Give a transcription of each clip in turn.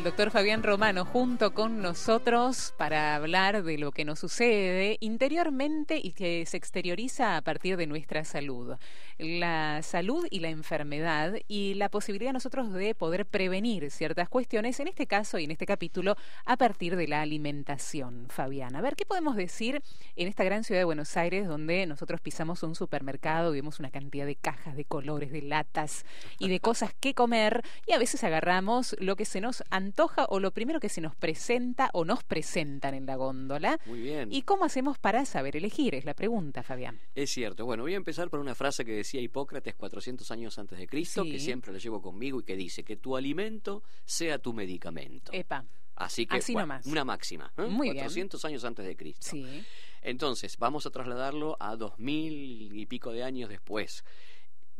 El doctor Fabián Romano junto con nosotros para hablar de lo que nos sucede interiormente y que se exterioriza a partir de nuestra salud. La salud y la enfermedad y la posibilidad nosotros de poder prevenir ciertas cuestiones, en este caso y en este capítulo, a partir de la alimentación. Fabián, a ver, ¿qué podemos decir en esta gran ciudad de Buenos Aires donde nosotros pisamos un supermercado y vemos una cantidad de cajas, de colores, de latas y de cosas que comer y a veces agarramos lo que se nos antoja o lo primero que se nos presenta o nos presentan en la góndola. Muy bien. ¿Y cómo hacemos para saber elegir? Es la pregunta, Fabián. Es cierto. Bueno, voy a empezar por una frase que decía Hipócrates 400 años antes de Cristo, Sí. que siempre la llevo conmigo y que dice que tu alimento sea tu medicamento. Epa. Así que, así bueno, una máxima. ¿eh? Muy bien. 400 años antes de Cristo. Sí. Entonces, vamos a trasladarlo a dos mil y pico de años después.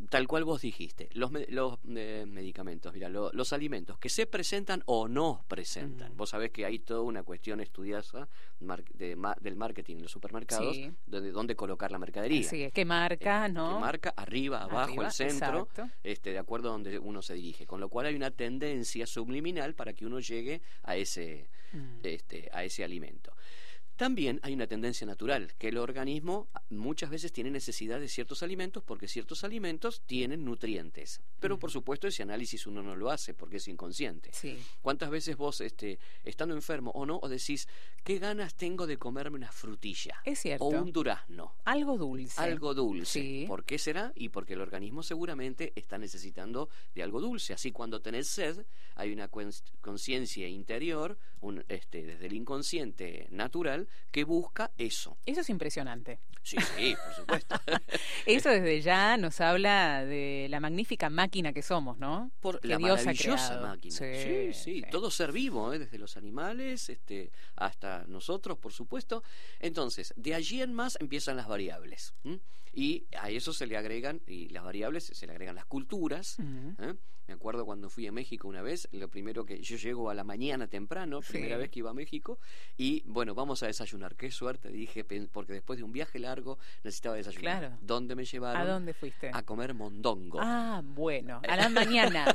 Tal cual vos dijiste, los, los eh, medicamentos, mira, lo- los alimentos que se presentan o no presentan. Vos sabés que hay toda una cuestión estudiosa mar- de ma- del marketing en los supermercados, Sí. donde dónde colocar la mercadería. Sí, ¿Qué marca, Eh, no? que marca arriba, abajo, Arriba, el centro, exacto. este, de acuerdo a donde uno se dirige. Con lo cual hay una tendencia subliminal para que uno llegue a ese, Mm. este, a ese alimento. También hay una tendencia natural, que el organismo muchas veces tiene necesidad de ciertos alimentos porque ciertos alimentos tienen nutrientes. Pero por supuesto ese análisis uno no lo hace porque es inconsciente. Sí. ¿Cuántas veces vos, este, estando enfermo o no, o decís, qué ganas tengo de comerme una frutilla? Es cierto. O un durazno. Algo dulce. Algo dulce. Sí. ¿Por qué será? Y porque el organismo seguramente está necesitando de algo dulce. Así cuando tenés sed, hay una conciencia interior, un, este, desde el inconsciente natural, que busca eso. Eso es impresionante. Sí, sí, por supuesto. Eso desde ya nos habla de la magnífica máquina que somos, ¿no? Por que la Dios maravillosa máquina. Sí, Sí, todo ser vivo, ¿eh? desde los animales este, hasta nosotros, por supuesto. Entonces, de allí en más empiezan las variables. ¿m? Y a eso se le agregan, y las variables se le agregan las culturas. ¿eh? Me acuerdo cuando fui a México una vez, lo primero que yo llego a la mañana temprano, Sí. primera vez que iba a México, y bueno, vamos a desayunar. Qué suerte, dije, porque después de un viaje largo necesitaba desayunar. Claro. ¿Dónde me llevaron? ¿A dónde fuiste? A comer mondongo. Ah, bueno, a la mañana.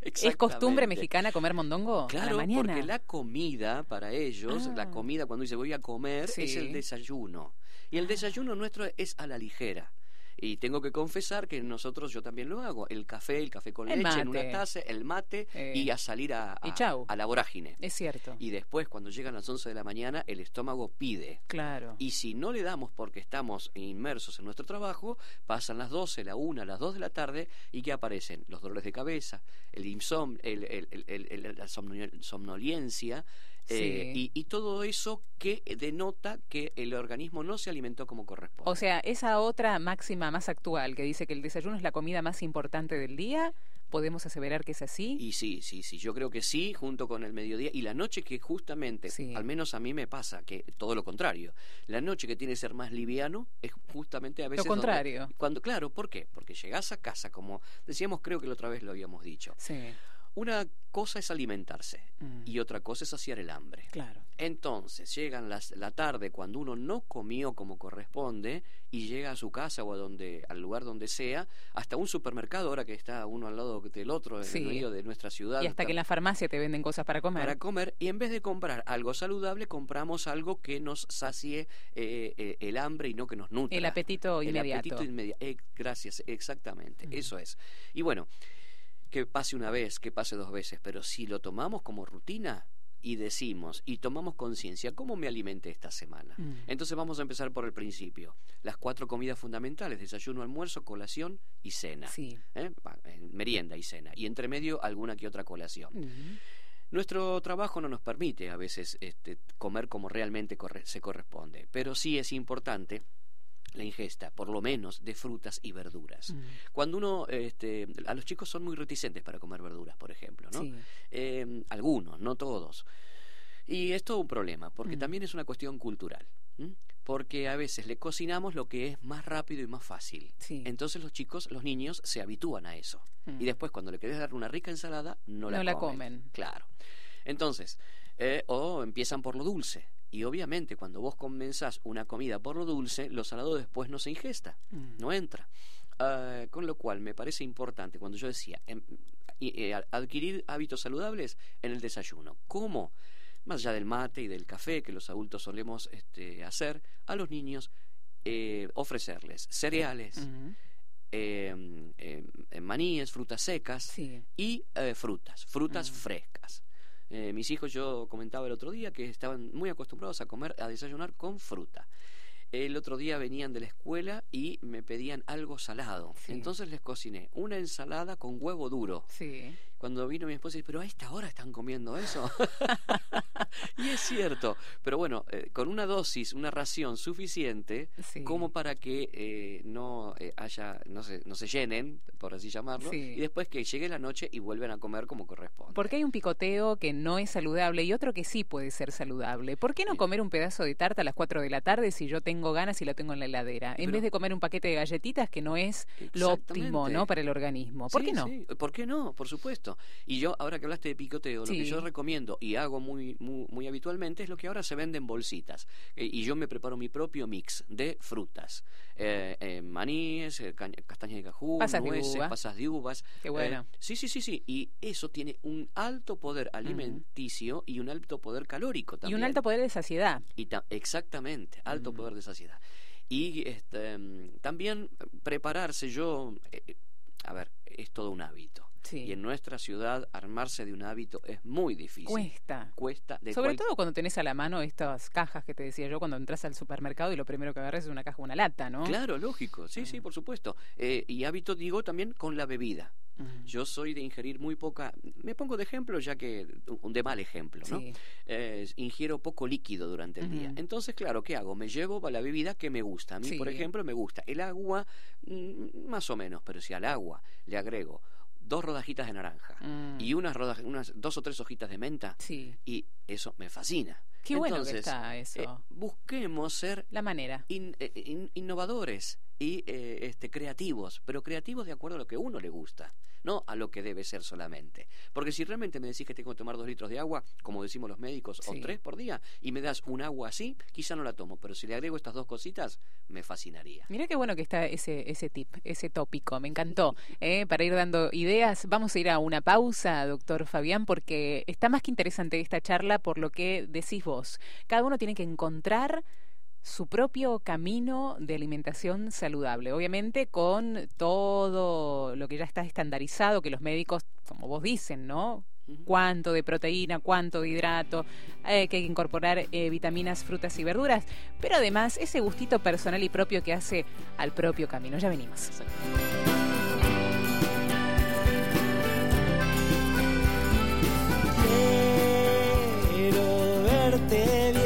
¿Es costumbre mexicana comer mondongo? a la Claro, mañana. porque la comida para ellos, Ah. la comida cuando dice voy a comer, Sí. Ah. es el desayuno. Y el desayuno nuestro es a la ligera. Y tengo que confesar que nosotros, yo también lo hago. El café, el café con El leche en una taza, el mate Eh. y a salir a, a- Y chau. a la vorágine. Es cierto. Y después, cuando llegan las 11 de la mañana, el estómago pide. Claro. Y si no le damos porque estamos inmersos en nuestro trabajo, pasan las 12, la 1, las 2 de la tarde y que aparecen los dolores de cabeza, el insomnio, el, el- el- la somno- somnolencia eh, Sí. y, y todo eso que denota que el organismo no se alimentó como corresponde. O sea, esa otra máxima más actual que dice que el desayuno es la comida más importante del día, ¿podemos aseverar que es así? Y sí, sí, sí, yo creo que sí, junto con el mediodía y la noche que justamente, Sí. al menos a mí me pasa, que todo lo contrario, la noche que tiene que ser más liviano es justamente a veces... donde- contrario. cuando, claro, ¿por qué? Porque llegás a casa, como decíamos, creo que la otra vez lo habíamos dicho. Sí, Una cosa es alimentarse Mm. y otra cosa es saciar el hambre. claro. Entonces, llegan las, la tarde cuando uno no comió como corresponde y llega a su casa o a donde, al lugar donde sea, hasta un supermercado, ahora que está uno al lado del otro, en el medio de nuestra ciudad. Y hasta que en la farmacia te venden cosas para comer. para comer y en vez de comprar algo saludable compramos algo que nos sacie eh, eh, el hambre y no que nos nutra El apetito el inmediato. apetito inmediato Eh, gracias exactamente Mm. eso es y bueno que pase una vez que pase dos veces pero si lo tomamos como rutina y decimos y tomamos conciencia cómo me alimenté esta semana Mm. entonces vamos a empezar por el principio las cuatro comidas fundamentales desayuno almuerzo colación y cena Sí. ¿eh? Merienda y cena y entre medio alguna que otra colación nuestro trabajo no nos permite a veces este, comer como realmente corre- se corresponde, pero sí es importante la ingesta, por lo menos, de frutas y verduras. Mm. Cuando uno, este, a los chicos son muy reticentes para comer verduras, por ejemplo, ¿no? Sí. Eh, algunos, no todos. Y es todo un problema, porque Mm. también es una cuestión cultural. ¿m? Porque a veces le cocinamos lo que es más rápido y más fácil. Sí. Entonces los chicos, los niños, se habitúan a eso. Mm. Y después, cuando le querés dar una rica ensalada, no la No la comen. comen. Claro. Entonces, eh, o empiezan por lo dulce. Y obviamente, cuando vos comenzás una comida por lo dulce, lo salado después no se ingesta, Mm. no entra. Ah, con lo cual, me parece importante, cuando yo decía, em, eh, adquirir hábitos saludables en el desayuno. ¿Cómo? Más allá del mate y del café que los adultos solemos este, hacer, a los niños eh, ofrecerles cereales, em, em, maníes, frutas secas y frutas, frutas frescas. Mis hijos, yo comentaba el otro día que estaban muy acostumbrados a comer, a desayunar con fruta. El otro día venían de la escuela y me pedían algo salado. Entonces les cociné una ensalada con huevo duro. Sí cuando vino mi esposa y dice, pero a esta hora están comiendo eso. y es cierto, pero bueno, eh, con una dosis, una ración suficiente como para que eh, no eh, haya, no se, no se llenen, por así llamarlo, y después que llegue la noche y vuelven a comer como corresponde. Porque hay un picoteo que no es saludable y otro que sí puede ser saludable. ¿Por qué no comer un pedazo de tarta a las 4 de la tarde si yo tengo ganas y lo tengo en la heladera? En vez de comer un paquete de galletitas que no es lo óptimo, ¿no? Para el organismo. ¿Por qué no? ¿Por qué no? Por supuesto. Y yo, ahora que hablaste de picoteo, lo que yo recomiendo y hago muy, muy, habitualmente es lo que ahora se vende en bolsitas. Eh, y yo me preparo mi propio mix de frutas. Eh, eh, maníes, castañas de cajú, pasas nueces, de pasas de uvas. Qué bueno. sí, sí, sí, sí. Y eso tiene un alto poder alimenticio y un alto poder calórico también. Y un alto poder de saciedad. Y exactamente, alto poder de saciedad. Y este, mm, también prepararse yo, a ver, es todo un hábito. Y en nuestra ciudad armarse de un hábito es muy difícil. Cuesta. Cuesta. Sobre todo cuando tenés a la mano estas cajas que te decía yo cuando entras al supermercado y lo primero que agarras es una caja o una lata, ¿no? Claro, lógico. Sí, sí, por supuesto. Eh, y hábito digo también con la bebida. Yo soy de ingerir muy poca, me pongo de ejemplo ya que, un de mal ejemplo, ¿no? Eh, ingiero poco líquido durante el día. Entonces, claro, ¿qué hago? Me llevo la bebida que me gusta. A mí, por ejemplo, me gusta el agua, mm, más o menos, pero si al agua le agrego dos rodajitas de naranja mm. y unas, unas dos o tres hojitas de menta. Y eso me fascina. Qué bueno que está eso. Eh, busquemos ser la manera eh, innovadores y eh, este, creativos, pero creativos de acuerdo a lo que uno le gusta, no a lo que debe ser solamente. Porque si realmente me decís que tengo que tomar dos litros de agua, como decimos los médicos, o tres por día, y me das un agua así, quizá no la tomo, pero si le agrego estas dos cositas, me fascinaría. Mira qué bueno que está ese, ese tip, ese tópico, me encantó. ¿eh? Para ir dando ideas, vamos a ir a una pausa, doctor Fabián, porque está más que interesante esta charla por lo que decís vos. Cada uno tiene que encontrar su propio camino de alimentación saludable, obviamente con todo lo que ya está estandarizado, que los médicos, como vos dicen, ¿no? Cuánto de proteína, cuánto de hidrato, eh, que hay que incorporar eh, vitaminas, frutas y verduras, pero además ese gustito personal y propio que hace al propio camino. Ya venimos. te vi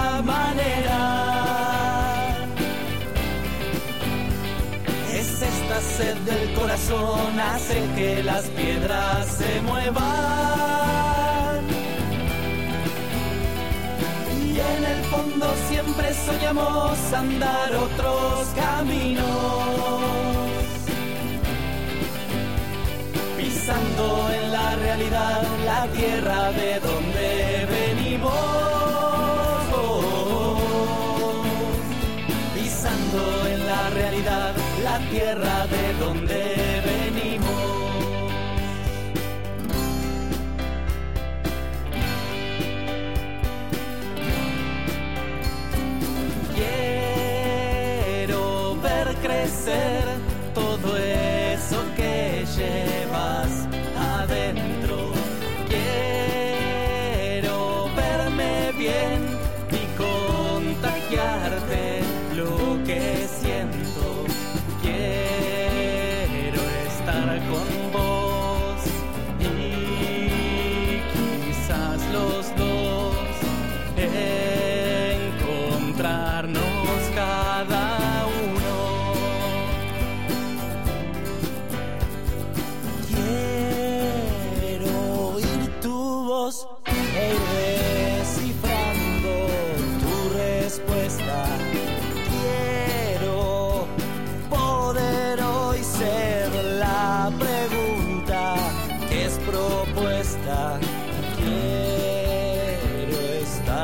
corazón hace que las piedras se muevan. Y en el fondo siempre soñamos andar otros caminos. pisando en la realidad la tierra de donde venimos. Pisando en la realidad la tierra de donde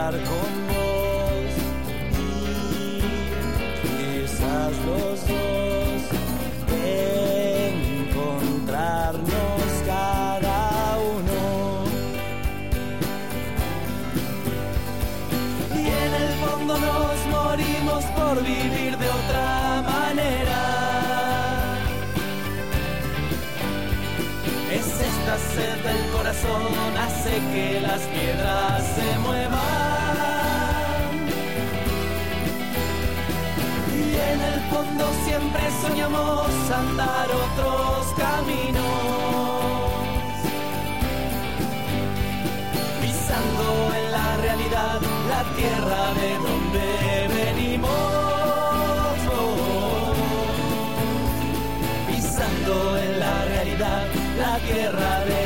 estar con vos y quizás los dos encontrarnos cada uno. Y en el fondo nos morimos por vivir de otra manera. Es esta sed del corazón hace que las piedras fondo siempre soñamos andar otros caminos. Pisando en la realidad la tierra de donde venimos. Pisando en la realidad la tierra de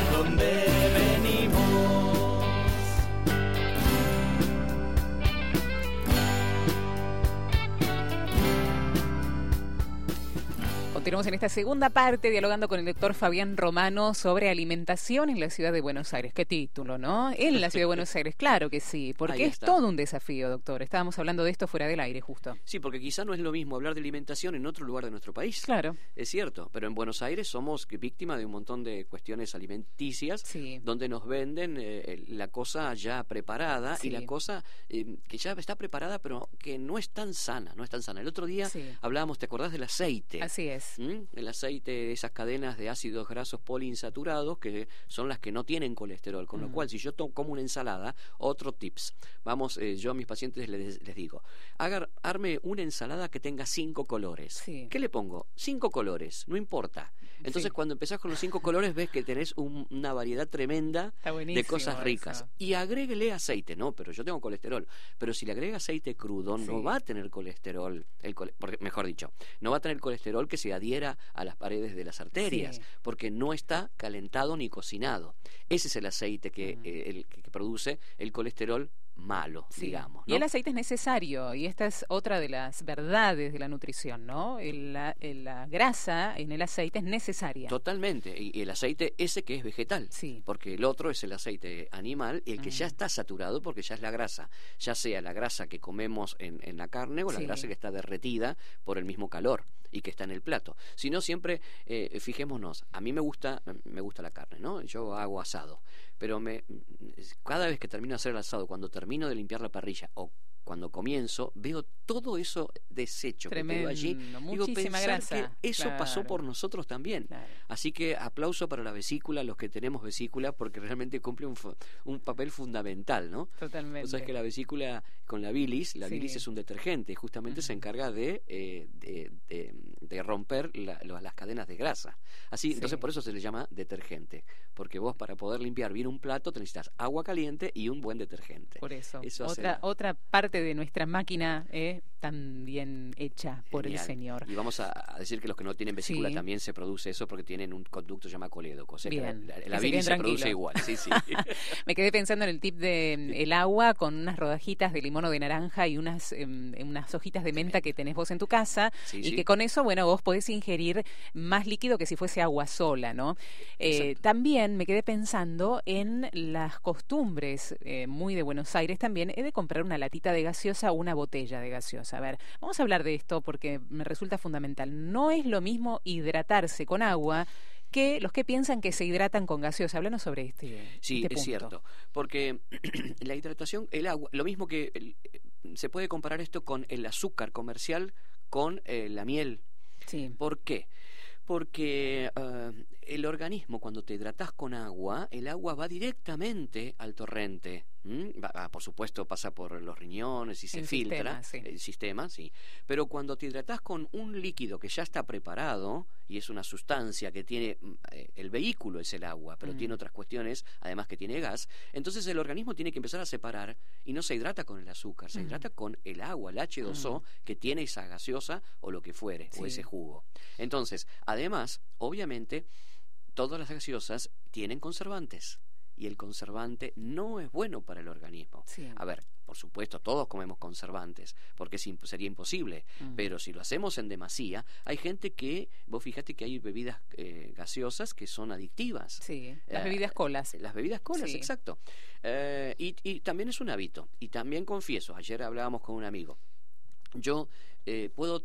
Continuamos en esta segunda parte dialogando con el doctor Fabián Romano sobre alimentación en la ciudad de Buenos Aires. Qué título, ¿no? En la ciudad de Buenos Aires, claro que sí, porque es todo un desafío, doctor. Estábamos hablando de esto fuera del aire, justo. Sí, porque quizá no es lo mismo hablar de alimentación en otro lugar de nuestro país. Claro. Es cierto, pero en Buenos Aires somos víctimas de un montón de cuestiones alimenticias Sí. donde nos venden eh, la cosa ya preparada Sí. y la cosa eh, que ya está preparada pero que no es tan sana, no es tan sana. El otro día Sí. hablábamos, ¿te acordás del aceite? Así es. ¿Mm? El aceite de esas cadenas de ácidos grasos poliinsaturados que son las que no tienen colesterol. Con lo cual, si yo como una ensalada, otro tips. Vamos, eh, yo a mis pacientes les, les digo, haga, arme una ensalada que tenga cinco colores. Sí. ¿Qué le pongo? Cinco colores, no importa. Entonces, Sí. cuando empezás con los cinco colores, ves que tenés un- una variedad tremenda de cosas ricas. eso. Y agréguele aceite, no, pero yo tengo colesterol. Pero si le agrega aceite crudo, Sí. no va a tener colesterol, el porque, mejor dicho, no va a tener colesterol que se adhiera a las paredes de las arterias, Sí. porque no está calentado ni cocinado. Ese es el aceite que, Mm. eh, el, que produce el colesterol malo, Sí. digamos. Y el aceite es necesario, y esta es otra de las verdades de la nutrición, ¿no? El- la, el- la grasa en el aceite es necesaria. Totalmente. Y, y el aceite ese que es vegetal. Sí. Porque el otro es el aceite animal, el que ya Mm. está saturado porque ya es la grasa. Ya sea la grasa que comemos en, en la carne o la Sí. grasa que está derretida por el mismo calor y que está en el plato. Si no, siempre, eh, fijémonos, a mí me gusta, me gusta la carne, ¿no? Yo hago asado. Pero me, cada vez que termino de hacer el asado, cuando termino de limpiar la parrilla o cuando comienzo, veo todo eso desecho que quedó allí. Tremendo, Digo, pensar grasa. que eso pasó por nosotros también. claro. Así que aplauso para la vesícula, los que tenemos vesícula, porque realmente cumple un, un papel fundamental, ¿no? Totalmente. Vos sabés que la vesícula con la bilis, la Sí. bilis es un detergente y justamente se encarga de, eh, de, de- de romper la- las cadenas de grasa. Así, Sí. entonces por eso se le llama detergente, porque vos para poder limpiar bien un plato te necesitas agua caliente y un buen detergente. Por eso. Otra, otra parte de nuestra máquina eh, tan bien hecha por el. Señor. Y vamos a, a decir que los que no tienen vesícula Sí. también se produce eso porque tienen un conducto llamado colédoco. O sea que Bien, la, la- que la se se produce igual. Sí, sí. Me quedé pensando en el tip de mm, el agua con unas rodajitas de limón o de naranja y unas, em, unas hojitas de menta que tenés vos en tu casa y que con eso, bueno, vos podés ingerir más líquido que si fuese agua sola, ¿no? Eh, también me quedé pensando en las costumbres eh, muy de Buenos Aires también, he de comprar una latita de gaseosa una botella de gaseosa. A ver, vamos a hablar de esto porque me resulta fundamental. No es lo mismo hidratarse con agua que los que piensan que se hidratan con gaseosa. Háblanos sobre este. Sí, este es cierto. Porque la hidratación, el agua, lo mismo que el- se puede comparar esto con el azúcar comercial con eh, la miel. Sí. ¿Por qué? Porque eh, el organismo, cuando te hidratas con agua, el agua va directamente al torrente. Ah, por supuesto, pasa por los riñones y se El filtra. sistema, sí. El sistema, sí. Pero cuando te hidratas con un líquido que ya está preparado, y es una sustancia que tiene. mm, eh, El vehículo es el agua, pero Mm. tiene otras cuestiones, además que tiene gas. Entonces el organismo tiene que empezar a separar y no se hidrata con el azúcar, se Mm. hidrata con el agua, el H2O, que tiene esa gaseosa o lo que fuere, o ese jugo. Entonces, además, obviamente, todas las gaseosas tienen conservantes. Y el conservante no es bueno para el organismo. Sí. A ver, por supuesto, todos comemos conservantes, porque es imp- sería imposible. Mm. Pero si lo hacemos en demasía, hay gente que, vos fíjate que hay bebidas eh, gaseosas que son adictivas. Sí, las Eh, bebidas colas. Las bebidas colas, Sí. exacto. Eh, y, y también es un hábito. Y también confieso, ayer hablábamos con un amigo. Yo eh, puedo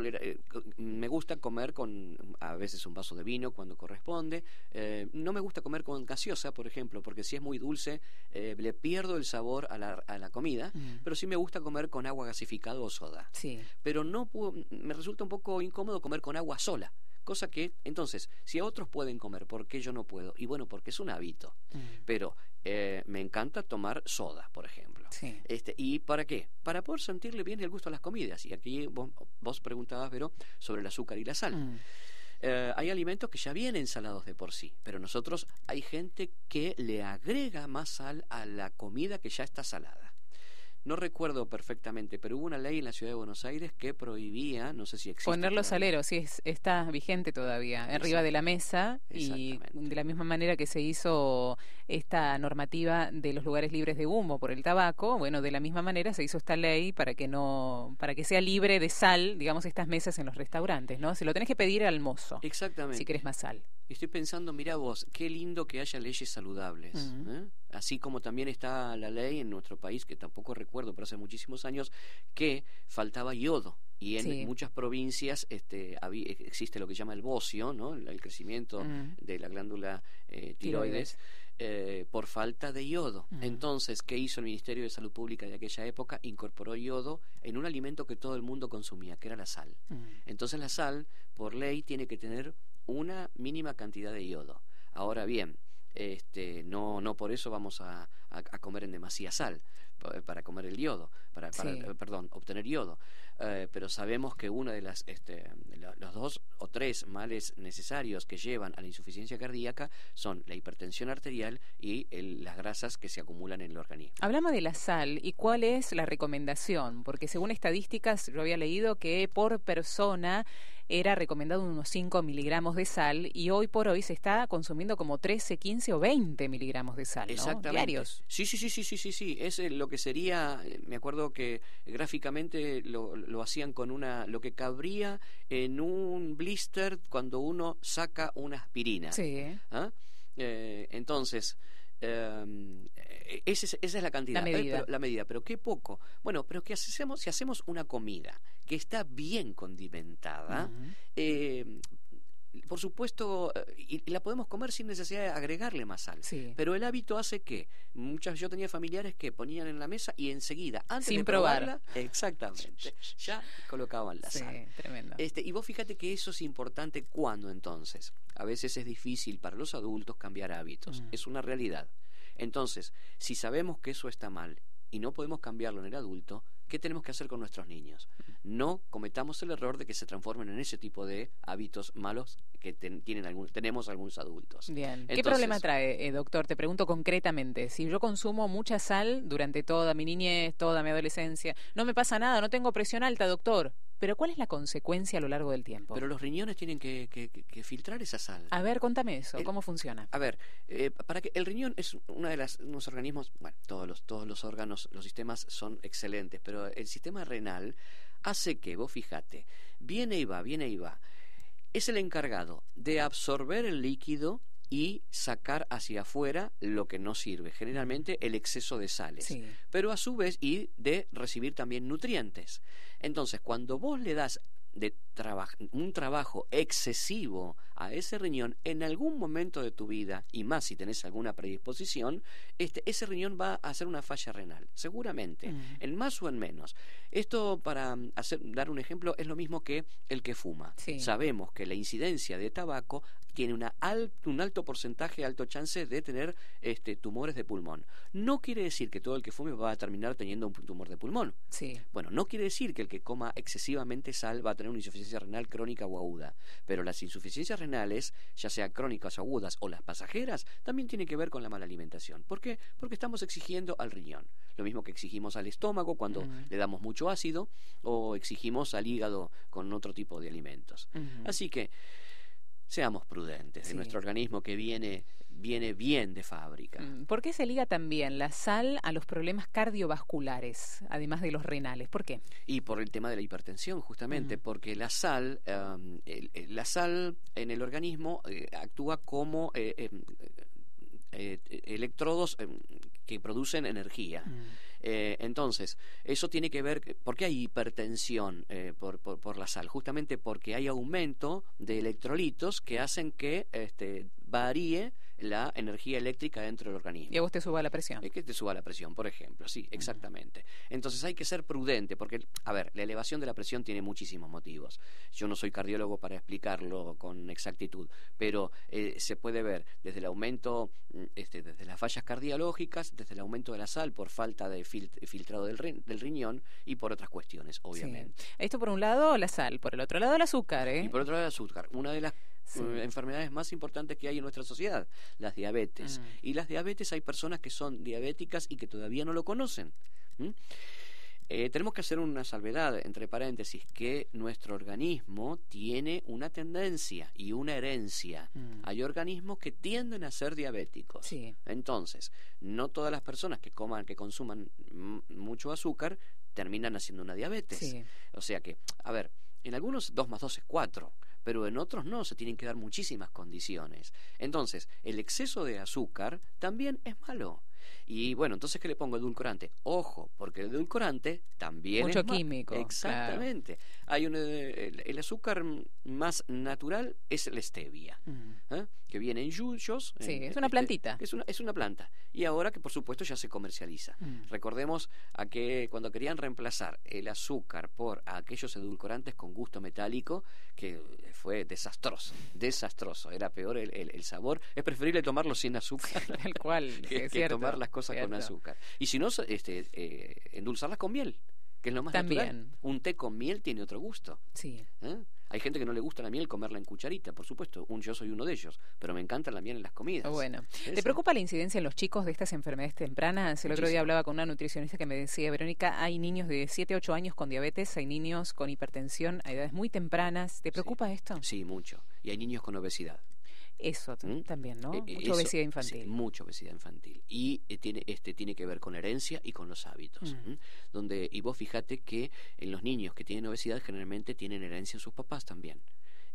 eh, me gusta comer con a veces un vaso de vino cuando corresponde. Eh, no me gusta comer con gaseosa, por ejemplo, porque si es muy dulce eh, le pierdo el sabor a la, a la comida. Mm. Pero sí me gusta comer con agua gasificada o soda Sí. pero no puedo, me resulta un poco incómodo comer con agua sola. Cosa que, entonces, si a otros pueden comer, ¿por qué yo no puedo? Y bueno, porque es un hábito. Mm. Pero eh, me encanta tomar soda, por ejemplo. Sí. Este, ¿Y para qué? Para poder sentirle bien el gusto a las comidas. Y aquí vos, vos preguntabas, Vero, sobre el azúcar y la sal. Mm. Eh, hay alimentos que ya vienen salados de por sí, pero nosotros hay gente que le agrega más sal a la comida que ya está salada. No recuerdo perfectamente, pero hubo una ley en la ciudad de Buenos Aires que prohibía, no sé si existe. Poner los todavía. aleros, sí, es, está vigente todavía, arriba de la mesa y de la misma manera que se hizo esta normativa de los lugares libres de humo por el tabaco, bueno, de la misma manera se hizo esta ley para que no, para que sea libre de sal, digamos, estas mesas en los restaurantes, ¿no? Se lo tenés que pedir al mozo Exactamente. si querés más sal. Estoy pensando, mira vos, qué lindo que haya leyes saludables. ¿eh? Así como también está la ley en nuestro país, que tampoco recuerdo, pero hace muchísimos años, que faltaba yodo. Y en Sí. muchas provincias este, habí- existe lo que se llama el bocio, ¿no? el, el crecimiento de la glándula eh, Tiroides. tiroides, eh, por falta de yodo. Entonces, ¿qué hizo el Ministerio de Salud Pública de aquella época? Incorporó yodo en un alimento que todo el mundo consumía, que era la sal. Entonces la sal, por ley, tiene que tener una mínima cantidad de yodo. Ahora bien, este, no, no por eso vamos a, a- a comer en demasía sal pa- para comer el yodo, para, para, Sí. eh, perdón, obtener yodo. Eh, pero sabemos que una de las, este, la- los dos o tres males necesarios que llevan a la insuficiencia cardíaca son la hipertensión arterial y el- las grasas que se acumulan en el organismo. Hablamos de la sal y cuál es la recomendación, porque según estadísticas yo había leído que por persona era recomendado unos 5 miligramos de sal y hoy por hoy se está consumiendo como 13, 15 o 20 miligramos de sal, ¿no? Exactamente. Diarios. Sí, sí, sí, sí, sí, sí, sí. Es eh, lo que sería, eh, me acuerdo que gráficamente lo, lo hacían con una, lo que cabría en un blister cuando uno saca una aspirina. Sí. ¿Ah? Eh, entonces, eh, es- esa es la cantidad. La Eh, medida. pero- la medida. Pero qué poco. Bueno, pero ¿qué hacemos? Si hacemos una comida que está bien condimentada, eh, por supuesto, eh, y, y la podemos comer sin necesidad de agregarle más sal. Sí. Pero el hábito hace que muchas yo tenía familiares que ponían en la mesa y enseguida, antes Sin de probar. probarla, exactamente, ya colocaban la Sí, sal. tremendo. Este, y vos fíjate que eso es importante cuando entonces. A veces es difícil para los adultos cambiar hábitos. Mm. Es una realidad. Entonces, si sabemos que eso está mal y no podemos cambiarlo en el adulto, ¿qué tenemos que hacer con nuestros niños? No cometamos el error de que se transformen en ese tipo de hábitos malos que ten- tienen algún- tenemos algunos adultos. Bien. ¿Qué problema trae, eh, doctor? Te pregunto concretamente. Si yo consumo mucha sal durante toda mi niñez, toda mi adolescencia, no me pasa nada, no tengo presión alta, doctor. Pero ¿cuál es la consecuencia a lo largo del tiempo? Pero los riñones tienen que, que- que- filtrar esa sal. A ver, contame eso, El- ¿cómo funciona? A ver, eh, para que el riñón es una de las unos organismos, bueno, todos los todos los órganos, los sistemas son excelentes, pero el sistema renal hace que, vos fíjate, viene y va, viene y va. Es el encargado de absorber el líquido y sacar hacia afuera lo que no sirve, generalmente el exceso de sales Sí. pero a su vez y de recibir también nutrientes. Entonces, cuando vos le das de un trabajo excesivo a ese riñón, en algún momento de tu vida, y más si tenés alguna predisposición, este, ese riñón va a hacer una falla renal, seguramente, mm. en más o en menos. Esto, para hacer, dar un ejemplo, es lo mismo que el que fuma. Sabemos que la incidencia de tabaco tiene una un alto porcentaje, alto chance de tener este, tumores de pulmón. No quiere decir que todo el que fume va a terminar teniendo un tumor de pulmón. Sí. Bueno, no quiere decir que el que coma excesivamente sal va a tener una insuficiencia renal crónica o aguda, pero las insuficiencias renales, ya sea crónicas o agudas o las pasajeras, también tienen que ver con la mala alimentación. ¿Por qué? Porque estamos exigiendo al riñón. Lo mismo que exigimos al estómago cuando le damos mucho ácido o exigimos al hígado con otro tipo de alimentos. Así que seamos prudentes de nuestro organismo que viene viene bien de fábrica. Mm, ¿Por qué se liga también la sal a los problemas cardiovasculares, además de los renales? ¿Por qué? Y por el tema de la hipertensión, justamente, porque la sal, em, la sal en el organismo eh, actúa como eh, em, eh, electrodos em, que producen energía. Mm. Eh, entonces, eso tiene que ver, ¿por qué hay hipertensión eh, por, por, la sal? Justamente porque hay aumento de electrolitos que hacen que este, varíe la energía eléctrica dentro del organismo. Y a vos te suba la presión. Es que te suba la presión, por ejemplo, sí, exactamente. Entonces hay que ser prudente, porque, a ver, la elevación de la presión tiene muchísimos motivos. Yo no soy cardiólogo para explicarlo con exactitud, pero eh, se puede ver desde el aumento, mm, este, desde las fallas cardiológicas, desde el aumento de la sal por falta de filtrado del, del, riñón y por otras cuestiones, obviamente. Esto por un lado la sal, por el otro lado el azúcar, ¿eh? Y por otro lado el azúcar. Una de las eh, enfermedades más importantes que hay en nuestra sociedad, las diabetes. Mm. Y las diabetes hay personas que son diabéticas y que todavía no lo conocen. Eh, tenemos que hacer una salvedad, entre paréntesis, que nuestro organismo tiene una tendencia y una herencia. Mm. Hay organismos que tienden a ser diabéticos. Entonces, no todas las personas que coman, que consuman mucho azúcar, terminan haciendo una diabetes. O sea que, a ver, en algunos 2 más 2 es 4 pero en otros no, se tienen que dar muchísimas condiciones. Entonces, el exceso de azúcar también es malo. Y bueno, entonces, ¿qué le pongo? Edulcorante. Ojo, porque el edulcorante también Mucho químico. Exactamente. Hay un, eh, el, azúcar más natural es la stevia, mm. ¿eh? que viene en yuyos. Sí, es una este, plantita. Es una, es una planta. Y ahora que, por supuesto, ya se comercializa. Mm. Recordemos a que cuando querían reemplazar el azúcar por aquellos edulcorantes con gusto metálico, que fue desastroso, desastroso. Era peor el, el, sabor. Es preferible tomarlo sin azúcar. el cual, que, que tomar las cosas con azúcar. Y si no, este, eh, endulzarlas con miel, que es lo más También. natural. Un té con miel tiene otro gusto. Sí. ¿Eh? Hay gente que no le gusta la miel comerla en cucharita, por supuesto. Un, yo soy uno de ellos, pero me encanta la miel en las comidas. Bueno, ¿te preocupa la incidencia en los chicos de estas enfermedades tempranas? El otro día hablaba con una nutricionista que me decía, Verónica, hay niños de 7, 8 años con diabetes, hay niños con hipertensión a edades muy tempranas. ¿Te preocupa esto? Sí, mucho. Y hay niños con obesidad. Eso ¿Mm? también, ¿no? E, mucha obesidad infantil. mucha obesidad infantil. Y eh, tiene, este, tiene que ver con herencia y con los hábitos. Mm. Donde, y vos fíjate que en los niños que tienen obesidad generalmente tienen herencia en sus papás también.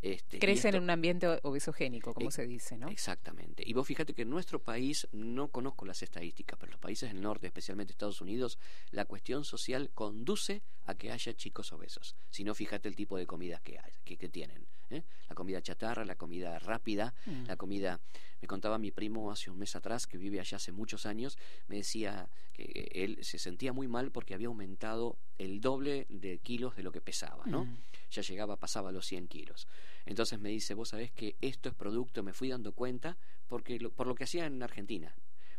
Este, Crecen en un ambiente obesogénico, como se dice, ¿no? Exactamente. Y vos fíjate que en nuestro país, no conozco las estadísticas, pero los países del norte, especialmente Estados Unidos, la cuestión social conduce a que haya chicos obesos. Si no, fíjate el tipo de comidas que, hay, que tienen. ¿eh? la comida chatarra, la comida rápida, mm. la comida... Me contaba mi primo hace un mes atrás, que vive allá hace muchos años, me decía que él se sentía muy mal porque había aumentado el doble de kilos de lo que pesaba, ¿no? Mm. Ya llegaba, pasaba los 100 kilos. Entonces me dice, vos sabés que esto es producto, me fui dando cuenta, porque por lo que hacía en Argentina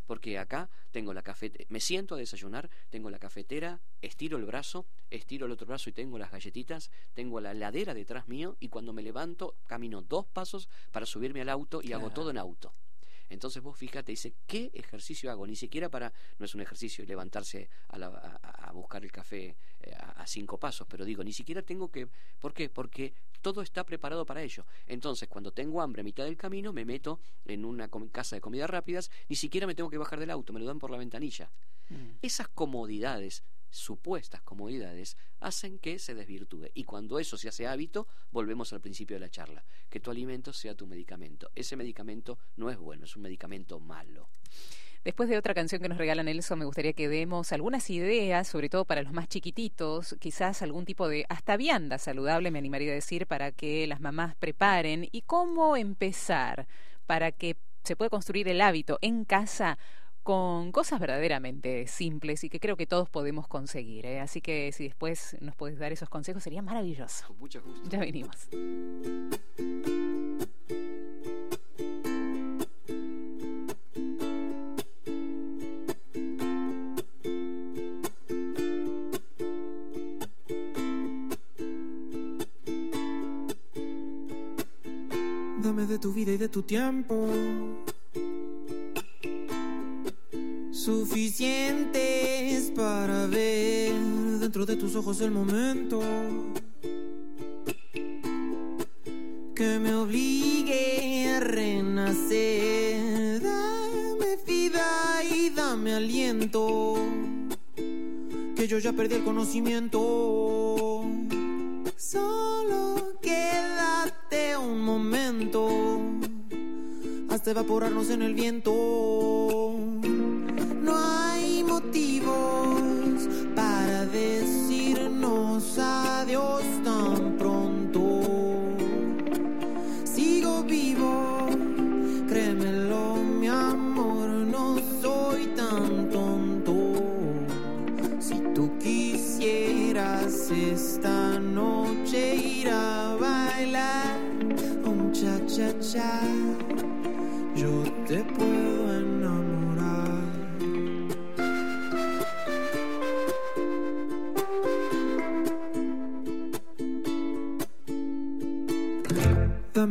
porque acá tengo la cafetera, me siento a desayunar, tengo la cafetera, estiro el brazo, estiro el otro brazo y tengo las galletitas, tengo la ladera detrás mío y cuando me levanto camino dos pasos para subirme al auto y hago todo en auto. Entonces vos fíjate, dice, ¿qué ejercicio hago? Ni siquiera para, no es un ejercicio levantarse a, buscar el café eh, a, cinco pasos, pero digo, ni siquiera tengo que, ¿por qué? Porque todo está preparado para ello. Entonces, cuando tengo hambre a mitad del camino, me meto en una casa de comidas rápidas, ni siquiera me tengo que bajar del auto, me lo dan por la ventanilla. Mm. Esas comodidades supuestas comodidades hacen que se desvirtúe. Y cuando eso se hace hábito, volvemos al principio de la charla, que tu alimento sea tu medicamento. Ese medicamento no es bueno, es un medicamento malo. Después de otra canción que nos regala Nelson, me gustaría que demos algunas ideas, sobre todo para los más chiquititos, quizás algún tipo de hasta vianda saludable, me animaría a decir, para que las mamás preparen y cómo empezar para que se pueda construir el hábito en casa con cosas verdaderamente simples y que creo que todos podemos conseguir. ¿eh? Así que si después nos puedes dar esos consejos sería maravilloso. Con mucho gusto. Ya venimos. Dame de tu vida y de tu tiempo. Suficientes para ver dentro de tus ojos el momento que me obligue a renacer. Dame vida y dame aliento, que yo ya perdí el conocimiento. Solo quédate un momento hasta evaporarnos en el viento.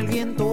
El viento.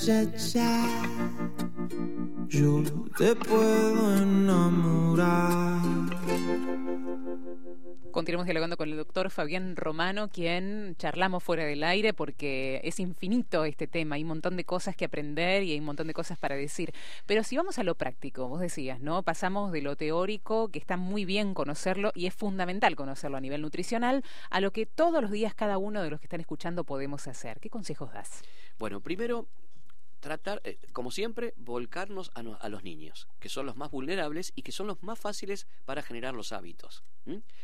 Cha cha cha. Yo te puedo enamorar. Continuamos dialogando con el doctor Fabián Romano, quien charlamos fuera del aire porque es infinito este tema, hay un montón de cosas que aprender y hay un montón de cosas para decir. Pero si vamos a lo práctico, vos decías, ¿no? Pasamos de lo teórico, que está muy bien conocerlo y es fundamental conocerlo a nivel nutricional, a lo que todos los días cada uno de los que están escuchando podemos hacer. ¿Qué consejos das? Bueno, primero, tratar, eh, como siempre, volcarnos a, no- a los niños, que son los más vulnerables y que son los más fáciles para generar los hábitos.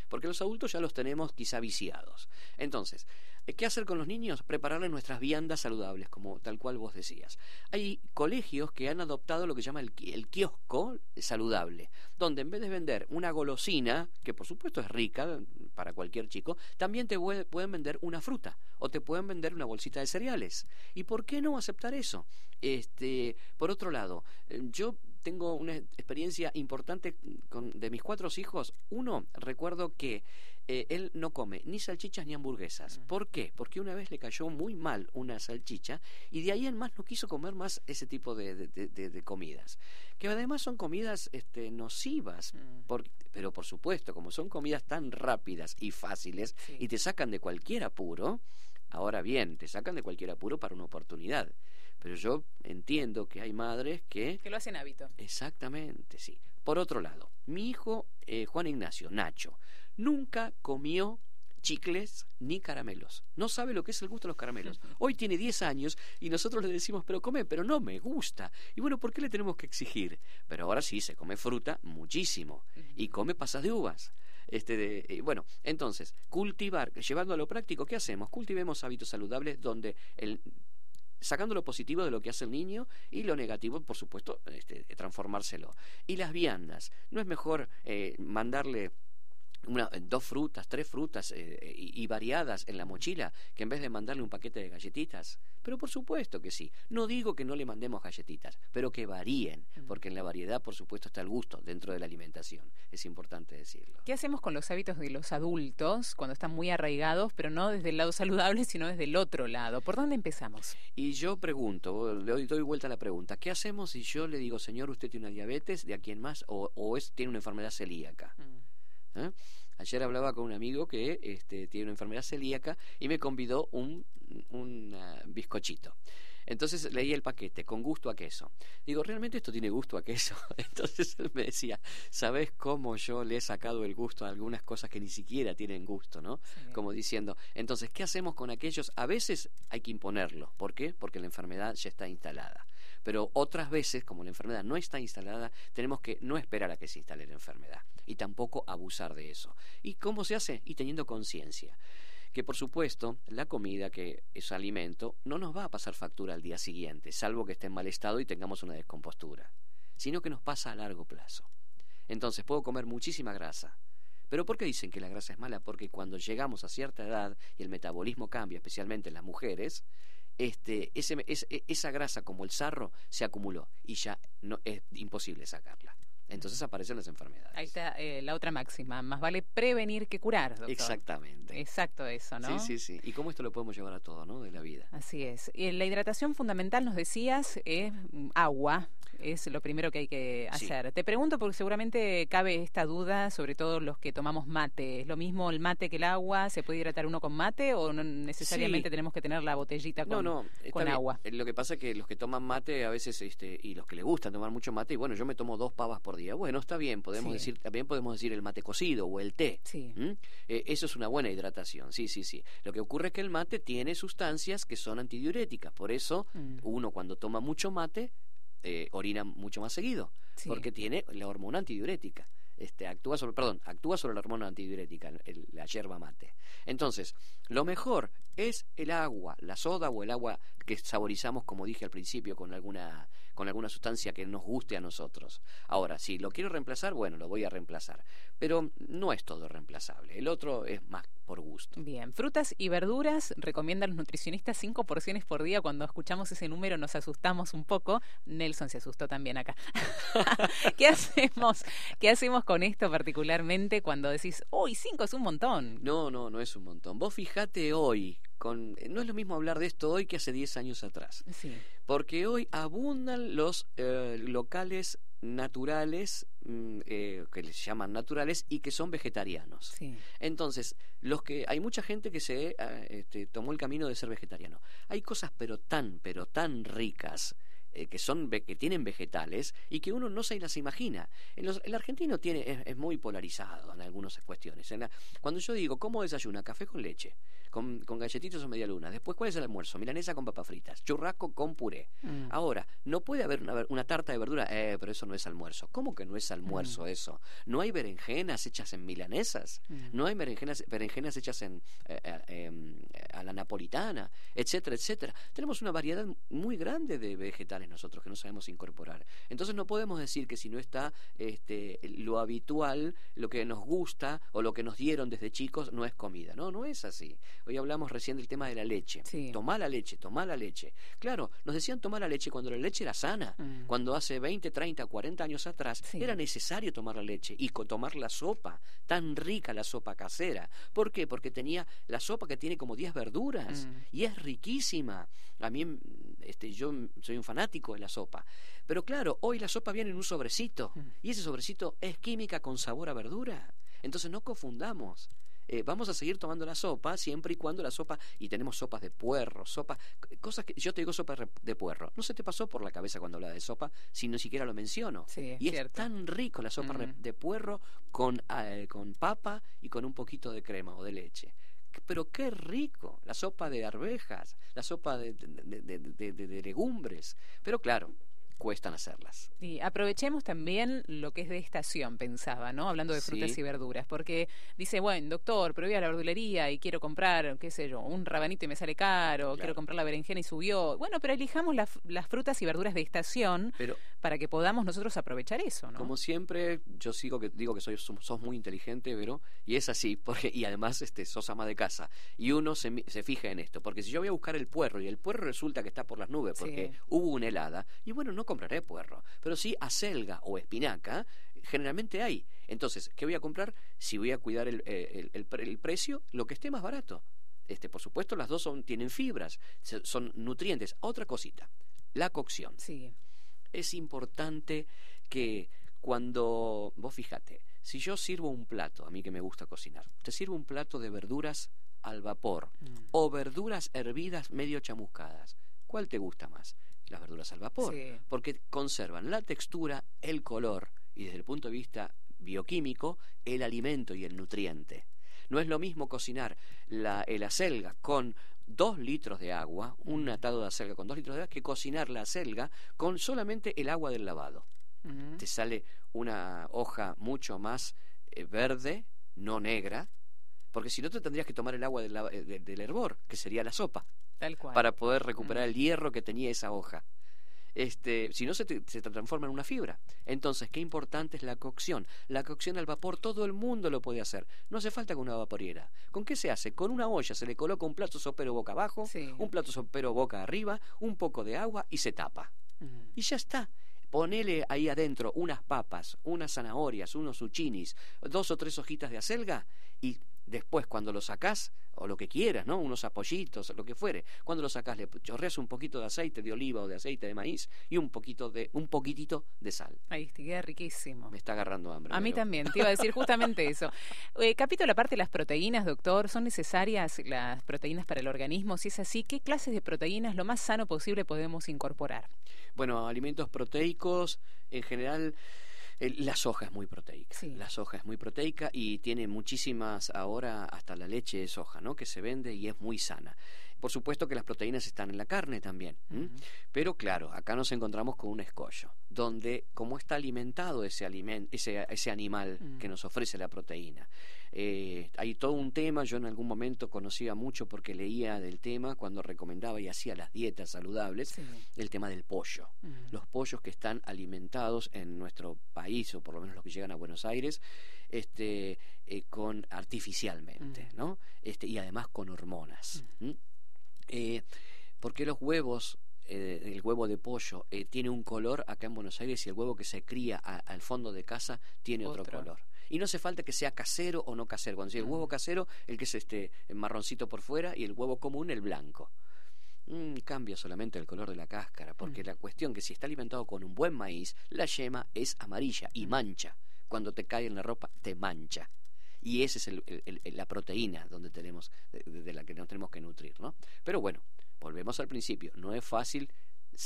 Porque los adultos ya los tenemos quizá viciados. Entonces, ¿qué hacer con los niños? Prepararles nuestras viandas saludables, como tal cual vos decías. Hay colegios que han adoptado lo que llama el, el kiosco saludable, donde en vez de vender una golosina, que por supuesto es rica para cualquier chico, también te pue- pueden vender una fruta o te pueden vender una bolsita de cereales. ¿Y por qué no aceptar eso? Este, por otro lado, eh, yo tengo una experiencia importante con, de mis cuatro hijos. Uno, recuerdo que eh, él no come ni salchichas ni hamburguesas. ¿Por qué? Porque una vez le cayó muy mal una salchicha y de ahí en más no quiso comer más ese tipo de, de, comidas. Que además son comidas este, nocivas, pero por supuesto, como son comidas tan rápidas y fáciles y te sacan de cualquier apuro, ahora bien, te sacan de cualquier apuro para una oportunidad. Pero yo entiendo que hay madres que... Que lo hacen hábito. Exactamente, sí. Por otro lado, mi hijo eh, Juan Ignacio, Nacho, nunca comió chicles ni caramelos. No sabe lo que es el gusto de los caramelos. Hoy tiene 10 años y nosotros le decimos, pero come, pero no me gusta. Y bueno, ¿por qué le tenemos que exigir? Pero ahora sí, se come fruta muchísimo y come pasas de uvas. Este de, eh, bueno, entonces, cultivar, llevando a lo práctico, ¿qué hacemos? Cultivemos hábitos saludables donde el, sacando lo positivo de lo que hace el niño y lo negativo, por supuesto, este, transformárselo. Y las viandas, ¿no es mejor eh, mandarle una, dos frutas, tres frutas eh, y, variadas en la mochila, que en vez de mandarle un paquete de galletitas. Pero por supuesto que sí. No digo que no le mandemos galletitas, pero que varíen, mm. porque en la variedad, por supuesto, está el gusto dentro de la alimentación. Es importante decirlo. ¿Qué hacemos con los hábitos de los adultos cuando están muy arraigados, pero no desde el lado saludable, sino desde el otro lado? ¿Por dónde empezamos? Y yo pregunto, le doy, vuelta a la pregunta, ¿qué hacemos si yo le digo, señor, usted tiene una diabetes, de aquí en más, o, es, tiene una enfermedad celíaca? Mm. ¿Eh? Ayer hablaba con un amigo que este, tiene una enfermedad celíaca y me convidó un, un ah, bizcochito. Entonces leí el paquete, con gusto a queso. Digo, ¿realmente esto tiene gusto a queso? Entonces él me decía, ¿sabes cómo yo le he sacado el gusto a algunas cosas que ni siquiera tienen gusto, ¿no? Como diciendo, entonces, ¿qué hacemos con aquellos? A veces hay que imponerlo. ¿Por qué? Porque la enfermedad ya está instalada. Pero otras veces, como la enfermedad no está instalada, tenemos que no esperar a que se instale la enfermedad y tampoco abusar de eso. ¿Y cómo se hace? Y teniendo conciencia que por supuesto la comida que es alimento no nos va a pasar factura al día siguiente, salvo que esté en mal estado y tengamos una descompostura, sino que nos pasa a largo plazo. Entonces puedo comer muchísima grasa. ¿Pero por qué dicen que la grasa es mala? Porque cuando llegamos a cierta edad y el metabolismo cambia, especialmente en las mujeres, este, ese, e, esa grasa como el sarro se acumuló y ya no, es imposible sacarla. Entonces aparecen las enfermedades. Ahí está eh, la otra máxima, más vale prevenir que curar. Exactamente. Exacto eso, ¿no? Sí, sí, sí. ¿Y cómo esto lo podemos llevar a todo, ¿no? De la vida. Así es. Y la hidratación fundamental, nos decías, es agua, es lo primero que hay que hacer. Te pregunto porque seguramente cabe esta duda, sobre todo los que tomamos mate. ¿Es lo mismo el mate que el agua? ¿Se puede hidratar uno con mate o no necesariamente tenemos que tener la botellita con, no, no, con agua? Lo que pasa es que los que toman mate a veces, este, y los que les gusta tomar mucho mate, y bueno, yo me tomo dos pavas por día. Bueno, está bien, podemos decir, también podemos decir el mate cocido o el té. Sí. Eh, eso es una buena hidratación, sí, sí, sí. Lo que ocurre es que el mate tiene sustancias que son antidiuréticas, por eso mm. uno cuando toma mucho mate eh, orina mucho más seguido, porque tiene la hormona antidiurética. Este, actúa sobre, perdón, actúa sobre la hormona antidiurética, la yerba mate. Entonces, lo mejor es el agua, la soda o el agua que saborizamos, como dije al principio, con alguna, con alguna sustancia que nos guste a nosotros. Ahora, si lo quiero reemplazar, bueno, lo voy a reemplazar. Pero no es todo reemplazable. El otro es más por gusto. Bien, frutas y verduras, recomiendan los nutricionistas cinco porciones por día. Cuando escuchamos ese número nos asustamos un poco. Nelson se asustó también acá. ¿Qué hacemos? ¿Qué hacemos con esto particularmente cuando decís, uy, cinco es un montón? No, no, no es un montón. Vos fijate hoy, con, no es lo mismo hablar de esto hoy que hace 10 años atrás. Sí. Porque hoy abundan los eh, locales naturales, mm, eh, que les llaman naturales, y que son vegetarianos. Entonces, los que hay mucha gente que se eh, este, tomó el camino de ser vegetariano. Hay cosas pero tan, pero tan ricas eh, que son que tienen vegetales y que uno no se las imagina. el argentino tiene es, muy polarizado en algunas cuestiones. cuando yo digo cómo desayuna café con leche, con, con galletitos o media luna, después cuál es el almuerzo, milanesa con papas fritas, churrasco con puré. Mm. Ahora no puede haber una, tarta de verdura, eh, pero eso no es almuerzo. ¿Cómo que no es almuerzo mm. eso? No hay berenjenas hechas en milanesas, mm. no hay berenjenas berenjenas hechas en eh, em, a la napolitana, etcétera, etcétera. Tenemos una variedad muy grande de vegetales nosotros que no sabemos incorporar. Entonces no podemos decir que si no está este, lo habitual, lo que nos gusta o lo que nos dieron desde chicos no es comida. No, no es así. Hoy hablamos recién del tema de la leche. Sí. Tomá la leche, tomá la leche. Claro, nos decían tomar la leche cuando la leche era sana, Mm. cuando hace 20, 30, 40 años atrás Sí. era necesario tomar la leche y tomar la sopa, tan rica la sopa casera. ¿Por qué? Porque tenía la sopa que tiene como 10 verduras Mm. y es riquísima. A mí, este, yo soy un fanático de la sopa. Pero claro, hoy la sopa viene en un sobrecito Mm. y ese sobrecito es química con sabor a verdura. Entonces no confundamos. Eh, vamos a seguir tomando la sopa siempre y cuando la sopa, y tenemos sopas de puerro, sopa, cosas que yo te digo sopa de puerro. No se te pasó por la cabeza cuando hablaba de sopa, si no siquiera lo menciono. Sí, es y es tan rico la sopa Mm. de puerro con, eh, con papa y con un poquito de crema o de leche. Pero qué rico, la sopa de arvejas, la sopa de, de- legumbres. Pero claro, cuestan hacerlas. Y aprovechemos también lo que es de estación, pensaba, ¿no? Hablando de frutas Sí. y verduras, porque dice, bueno, doctor, pero voy a la verdulería y quiero comprar, qué sé yo, un rabanito y me sale caro, quiero comprar la berenjena y subió. Bueno, pero elijamos las- las frutas y verduras de estación Pero para que podamos nosotros aprovechar eso, ¿no? Como siempre, yo sigo que digo que soy, sos, muy inteligente, pero y es así, porque y además este sos ama de casa y uno se, se fija en esto, porque si yo voy a buscar el puerro y el puerro resulta que está por las nubes porque Sí. hubo una helada y bueno no compraré puerro, pero sí acelga o espinaca generalmente hay. Entonces qué voy a comprar si voy a cuidar el, eh, el- el pre- el precio, lo que esté más barato. Este, por supuesto, las dos son, tienen fibras, son nutrientes. Otra cosita, la cocción Sí, es importante que cuando vos fíjate, si yo sirvo un plato, a mí que me gusta cocinar, te sirvo un plato de verduras al vapor Mm. o verduras hervidas medio chamuscadas, ¿cuál te gusta más? Las verduras al vapor, Sí. porque conservan la textura, el color y desde el punto de vista bioquímico, el alimento y el nutriente. No es lo mismo cocinar la, el acelga con dos litros de agua, un atado de acelga con dos litros de agua, que cocinar la acelga con solamente el agua del lavado. Te sale una hoja mucho más eh, verde, no negra, porque si no te tendrías que tomar el agua del, eh, de- del hervor, que sería la sopa, tal cual. para poder recuperar el hierro que tenía esa hoja. Este, si no se te, se te transforma en una fibra. Entonces, qué importante es la cocción. La cocción al vapor todo el mundo lo puede hacer. No hace falta con una vaporiera. ¿Con qué se hace? Con una olla se le coloca un plato sopero boca abajo, Sí. un plato sopero boca arriba, un poco de agua y se tapa. Mm. Y ya está. Ponele ahí adentro unas papas, unas zanahorias, unos zucchinis, dos o tres hojitas de acelga y después cuando lo sacás, o lo que quieras, ¿no? Unos apollitos, lo que fuere. Cuando lo sacás le chorreas un poquito de aceite de oliva o de aceite de maíz y un poquito de un poquitito de sal. Ahí te queda riquísimo. Me está agarrando hambre. A mí pero- también, te iba a decir justamente eso. Eh, capítulo aparte de las proteínas, doctor, ¿son necesarias las proteínas para el organismo? Si es así, ¿qué clases de proteínas lo más sano posible podemos incorporar? Bueno, alimentos proteicos, en general, la soja es muy proteica. Sí. La soja es muy proteica y tiene muchísimas, ahora hasta la leche de soja, ¿no? Que se vende y es muy sana. Por supuesto que las proteínas están en la carne también. Pero claro, acá nos encontramos con un escollo, donde cómo está alimentado ese, ese, ese animal que nos ofrece la proteína. Eh, hay todo un tema, yo en algún momento conocía mucho porque leía del tema cuando recomendaba y hacía las dietas saludables, Sí. el tema del pollo los pollos que están alimentados en nuestro país o por lo menos los que llegan a Buenos Aires este eh, con artificialmente no este y además con hormonas. Eh, porque los huevos eh, el huevo de pollo eh, tiene un color acá en Buenos Aires y el huevo que se cría a- al fondo de casa tiene otro, Otro. color y no hace falta que sea casero o no casero cuando dice el Mm. huevo casero el que es este marroncito por fuera y el huevo común el blanco Mm, cambia solamente el color de la cáscara, porque Mm. la cuestión que si está alimentado con un buen maíz, la yema es amarilla y Mm. mancha. Cuando te cae en la ropa, te mancha. Y esa es el- el- el- la proteína donde tenemos, de, de la que nos tenemos que nutrir, ¿no? Pero bueno, volvemos al principio. No es fácil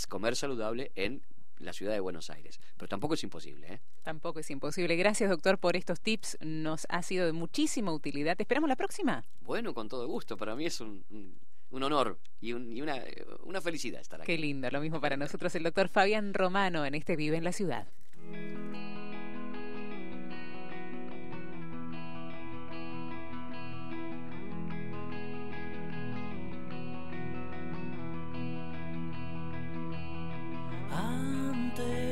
comer saludable en la ciudad de Buenos Aires, pero tampoco es imposible, ¿eh? Tampoco es imposible. Gracias, doctor, por estos tips. Nos ha sido de muchísima utilidad. Te esperamos la próxima. Bueno, con todo gusto. Para mí es un, un- un honor y, un- y una, una felicidad estar aquí. Qué lindo. Lo mismo para nosotros, el doctor Fabián Romano en este Vive en la Ciudad.